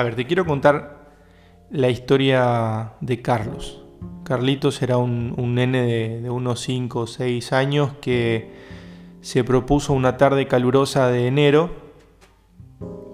A ver, te quiero contar la historia de Carlos. Carlitos era un, nene de, unos 5 o 6 años que se propuso una tarde calurosa de enero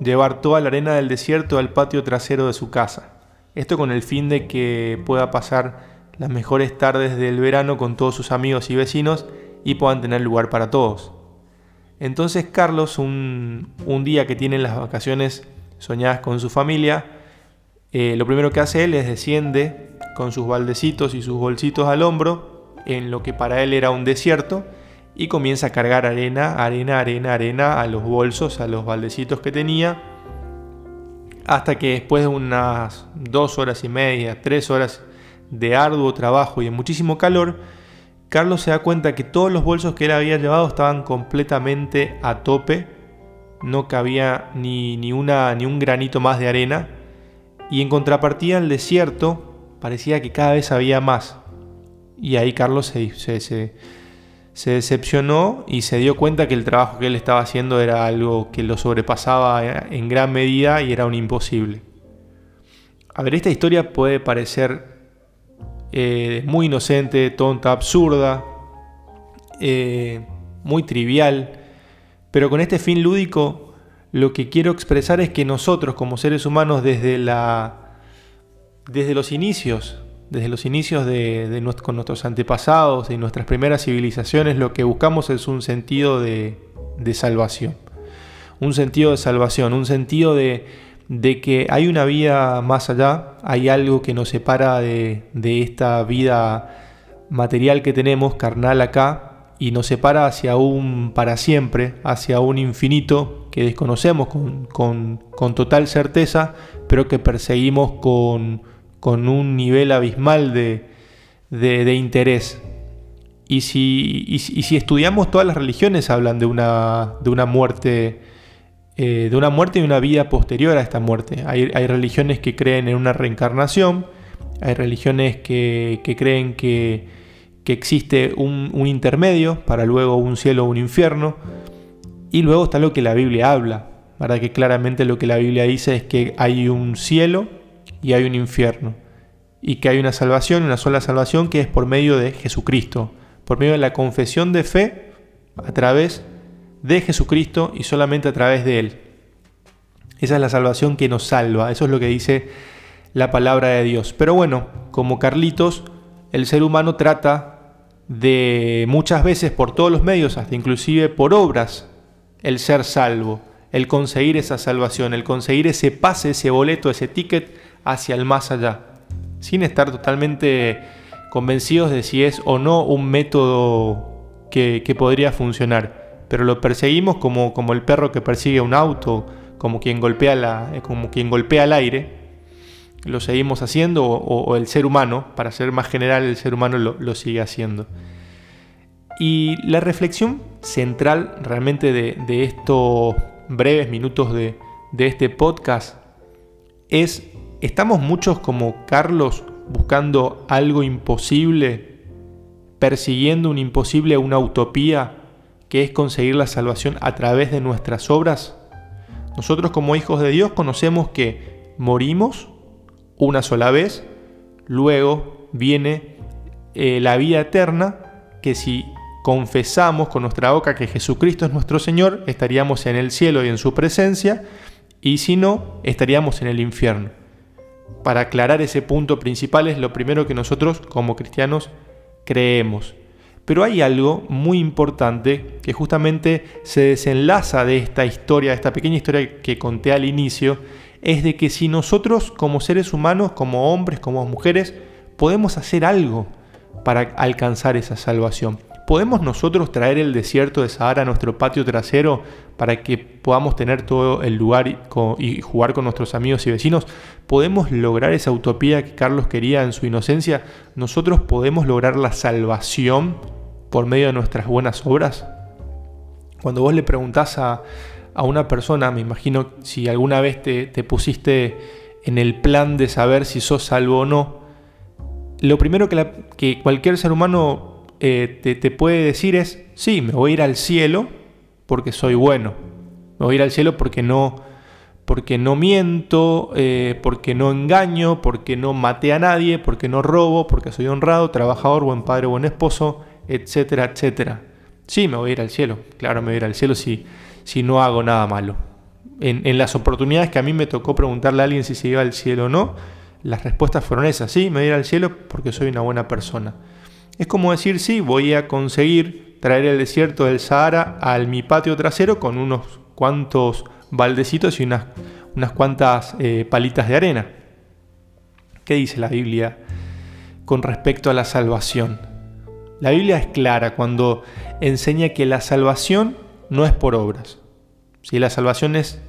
llevar toda la arena del desierto al patio trasero de su casa. Esto con el fin de que pueda pasar las mejores tardes del verano con todos sus amigos y vecinos y puedan tener lugar para todos. Entonces Carlos, un, día que tiene las vacaciones soñadas con su familia, eh, lo primero que hace él es desciende con sus baldecitos y sus bolsitos al hombro en lo que para él era un desierto y comienza a cargar arena, arena, arena, arena a los bolsos, a los baldecitos que tenía, hasta que después de unas dos horas y media, tres horas de arduo trabajo y de muchísimo calor, Carlos se da cuenta que todos los bolsos que él había llevado estaban completamente a tope, no cabía ni, ni, una, ni un granito más de arena, y en contrapartida el desierto parecía que cada vez había más. Y ahí Carlos se, se se decepcionó y se dio cuenta que el trabajo que él estaba haciendo era algo que lo sobrepasaba en gran medida y era un imposible. A ver, esta historia puede parecer eh, muy inocente, tonta, absurda, eh, muy trivial, pero con este fin lúdico lo que quiero expresar es que nosotros como seres humanos desde, la, desde los inicios desde los inicios de, con nuestros antepasados y nuestras primeras civilizaciones, lo que buscamos es un sentido de, salvación. Un sentido de salvación, un sentido de, que hay una vida más allá, hay algo que nos separa de, esta vida material que tenemos, carnal acá, y nos separa hacia un para siempre, hacia un infinito que desconocemos con total certeza, pero que perseguimos con con un nivel abismal de, interés. Y si, si, estudiamos todas las religiones hablan de una, de una muerte, eh, de una muerte y una vida posterior a esta muerte. Hay, religiones que creen en una reencarnación, hay religiones que, creen que, existe un, intermedio para luego un cielo o un infierno. Y luego está lo que la Biblia habla, para que claramente lo que la Biblia dice es que hay un cielo y hay un infierno. Y que hay una salvación, una sola salvación, que es por medio de Jesucristo, por medio de la confesión de fe a través de Jesucristo y solamente a través de Él. Esa es la salvación que nos salva, eso es lo que dice la palabra de Dios. Pero bueno, como Carlitos, el ser humano trata de muchas veces por todos los medios, hasta inclusive por obras, el ser salvo, el conseguir esa salvación, el conseguir ese pase, ese boleto, ese ticket hacia el más allá, sin estar totalmente convencidos de si es o no un método que, podría funcionar. Pero lo perseguimos como, como el perro que persigue un auto, como quien golpea, la, como quien golpea el aire. Lo seguimos haciendo o, el ser humano, para ser más general, el ser humano lo, sigue haciendo. Y la reflexión central realmente de, estos breves minutos de, este podcast es ¿Estamos muchos como Carlos buscando algo imposible, persiguiendo un imposible, una utopía, que es conseguir la salvación a través de nuestras obras? Nosotros como hijos de Dios conocemos que morimos una sola vez, luego viene eh, la vida eterna, que si confesamos con nuestra boca que Jesucristo es nuestro Señor, estaríamos en el cielo y en su presencia, y si no, estaríamos en el infierno para aclarar ese punto principal es lo primero que nosotros como cristianos creemos. Pero hay algo muy importante que justamente se desenlaza de esta historia, de esta pequeña historia que conté al inicio, es de que si nosotros como seres humanos, como hombres, como mujeres, podemos hacer algo para alcanzar esa salvación. ¿Podemos nosotros traer el desierto de Sahara a nuestro patio trasero para que podamos tener todo el lugar y jugar con nuestros amigos y vecinos? ¿Podemos lograr esa utopía que Carlos quería en su inocencia? ¿Nosotros podemos lograr la salvación por medio de nuestras buenas obras? Cuando vos le preguntás a, una persona, me imagino si alguna vez te, pusiste en el plan de saber si sos salvo o no, lo primero que, que cualquier ser humano eh, te, puede decir es, sí, me voy a ir al cielo porque soy bueno. Me voy a ir al cielo porque no, porque no miento, eh, porque no engaño, porque no maté a nadie, porque no robo, porque soy honrado, trabajador, buen padre, buen esposo, etcétera, etcétera. Sí, me voy a ir al cielo, claro, me voy a ir al cielo si, si no hago nada malo. En, las oportunidades que a mí me tocó preguntarle a alguien si se iba al cielo o no, las respuestas fueron esas, sí, me voy a ir al cielo porque soy una buena persona. Es como decir, sí, voy a conseguir traer el desierto del Sahara al mi patio trasero con unos cuantos baldecitos y unas, unas cuantas eh, palitas de arena. ¿Qué dice la Biblia con respecto a la salvación? La Biblia es clara cuando enseña que la salvación no es por obras. Si la salvación es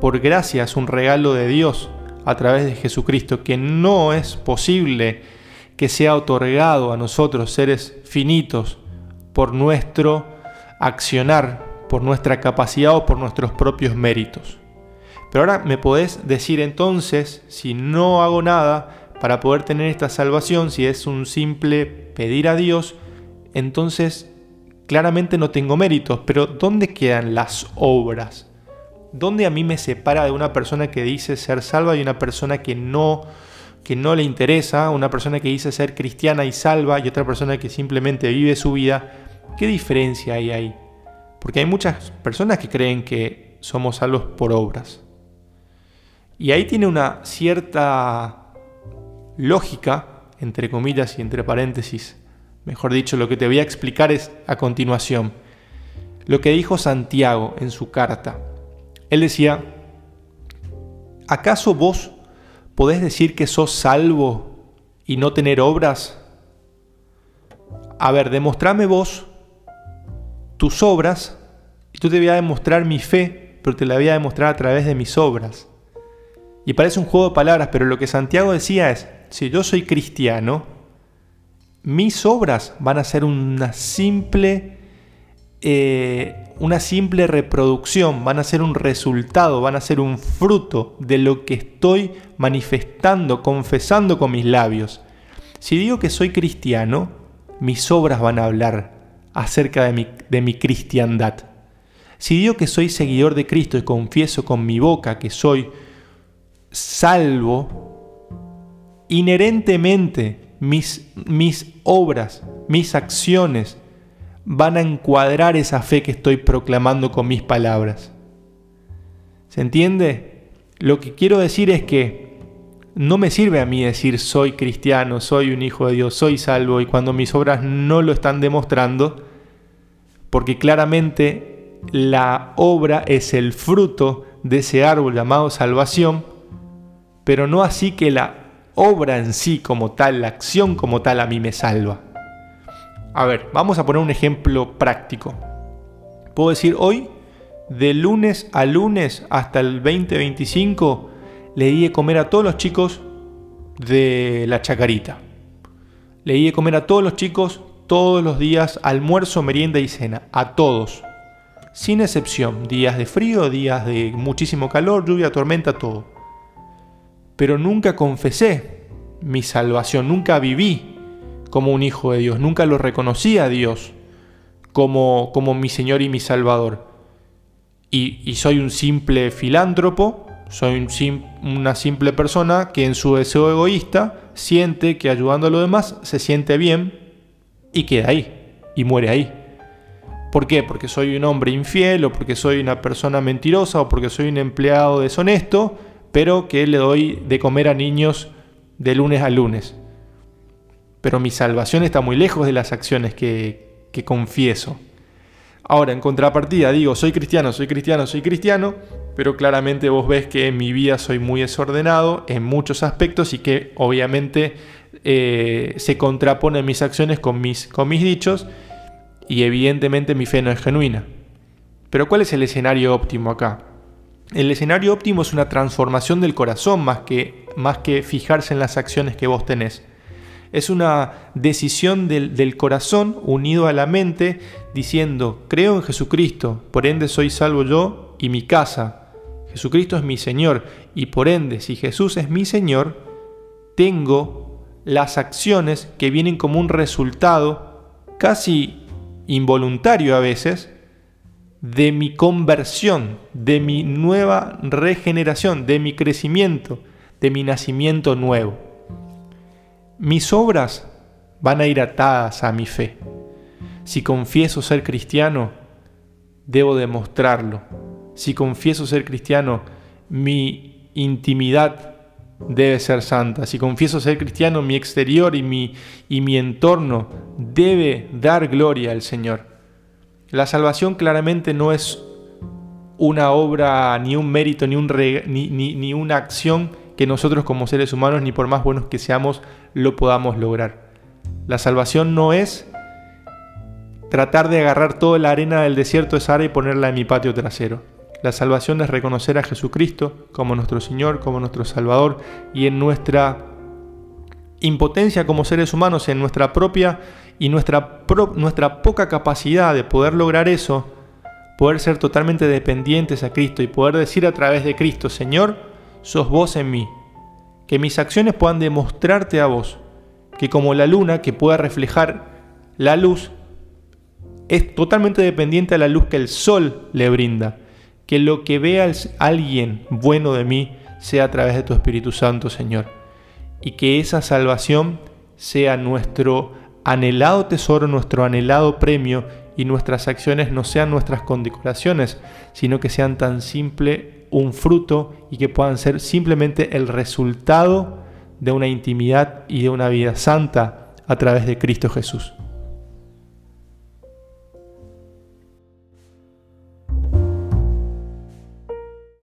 por gracia, es un regalo de Dios a través de Jesucristo, que no es posible que sea otorgado a nosotros, seres finitos, por nuestro accionar, por nuestra capacidad o por nuestros propios méritos. Pero ahora me podés decir entonces, si no hago nada para poder tener esta salvación, si es un simple pedir a Dios, entonces claramente no tengo méritos. Pero ¿dónde quedan las obras? ¿Dónde a mí me separa de una persona que dice ser salva y una persona que no que no le interesa, una persona que dice ser cristiana y salva y otra persona que simplemente vive su vida, ¿qué diferencia hay ahí? Porque hay muchas personas que creen que somos salvos por obras. Y ahí tiene una cierta lógica, entre comillas y entre paréntesis. Mejor dicho, lo que te voy a explicar es a continuación. Lo que dijo Santiago en su carta. Él decía, ¿acaso vos ¿Podés decir que sos salvo y no tener obras? A ver, demostrame vos tus obras y tú te voy a demostrar mi fe, pero te la voy a demostrar a través de mis obras. Y parece un juego de palabras, pero lo que Santiago decía es, si yo soy cristiano, mis obras van a ser una simple eh, una simple reproducción, van a ser un resultado, van a ser un fruto de lo que estoy manifestando, confesando con mis labios. Si digo que soy cristiano, mis obras van a hablar acerca de mi, de mi cristiandad. Si digo que soy seguidor de Cristo y confieso con mi boca que soy salvo, inherentemente mis, mis obras, mis acciones, van a encuadrar esa fe que estoy proclamando con mis palabras. ¿Se entiende? Lo que quiero decir es que no me sirve a mí decir soy cristiano, soy un hijo de Dios, soy salvo y cuando mis obras no lo están demostrando, porque claramente la obra es el fruto de ese árbol llamado salvación, pero no así que la obra en sí como tal, la acción como tal a mí me salva. A ver, vamos a poner un ejemplo práctico. Puedo decir hoy, de lunes a lunes hasta el 2025, le di de comer a todos los chicos de la chacarita. Le di de comer a todos los chicos todos los días, almuerzo, merienda y cena, a todos. Sin excepción, días de frío, días de muchísimo calor, lluvia, tormenta, todo. Pero nunca confesé mi salvación, nunca viví como un hijo de Dios, nunca lo reconocí a Dios como, como mi Señor y mi Salvador. Y, soy un simple filántropo, soy una simple persona que en su deseo egoísta siente que ayudando a los demás se siente bien y queda ahí y muere ahí. ¿Por qué? Porque soy un hombre infiel o porque soy una persona mentirosa o porque soy un empleado deshonesto, pero que le doy de comer a niños de lunes a lunes pero mi salvación está muy lejos de las acciones que, confieso. Ahora, en contrapartida, digo, soy cristiano, soy cristiano, soy cristiano, pero claramente vos ves que en mi vida soy muy desordenado en muchos aspectos y que obviamente eh, se contraponen mis acciones con mis, con mis dichos y evidentemente mi fe no es genuina. Pero ¿cuál es el escenario óptimo acá? El escenario óptimo es una transformación del corazón más que, más que fijarse en las acciones que vos tenés. Es una decisión del, corazón unido a la mente diciendo, creo en Jesucristo, por ende soy salvo yo y mi casa. Jesucristo es mi Señor y por ende, si Jesús es mi Señor, tengo las acciones que vienen como un resultado casi involuntario a veces de mi conversión, de mi nueva regeneración, de mi crecimiento, de mi nacimiento nuevo. Mis obras van a ir atadas a mi fe. Si confieso ser cristiano, debo demostrarlo. Si confieso ser cristiano, mi intimidad debe ser santa. Si confieso ser cristiano, mi exterior y mi, y mi entorno debe dar gloria al Señor. La salvación claramente no es una obra, ni un mérito, ni, un ni, ni una acción que nosotros como seres humanos, ni por más buenos que seamos, lo podamos lograr. La salvación no es tratar de agarrar toda la arena del desierto de Sahara y ponerla en mi patio trasero. La salvación es reconocer a Jesucristo como nuestro Señor, como nuestro Salvador y en nuestra impotencia como seres humanos, en nuestra propia y nuestra, nuestra poca capacidad de poder lograr eso, poder ser totalmente dependientes a Cristo y poder decir a través de Cristo, Señor, sos vos en mí. Que mis acciones puedan demostrarte a vos, que como la luna que pueda reflejar la luz, es totalmente dependiente a la luz que el sol le brinda. Que lo que vea alguien bueno de mí sea a través de tu Espíritu Santo, Señor. Y que esa salvación sea nuestro anhelado tesoro, nuestro anhelado premio y nuestras acciones no sean nuestras condecoraciones, sino que sean tan simple un fruto y que puedan ser simplemente el resultado de una intimidad y de una vida santa a través de Cristo Jesús.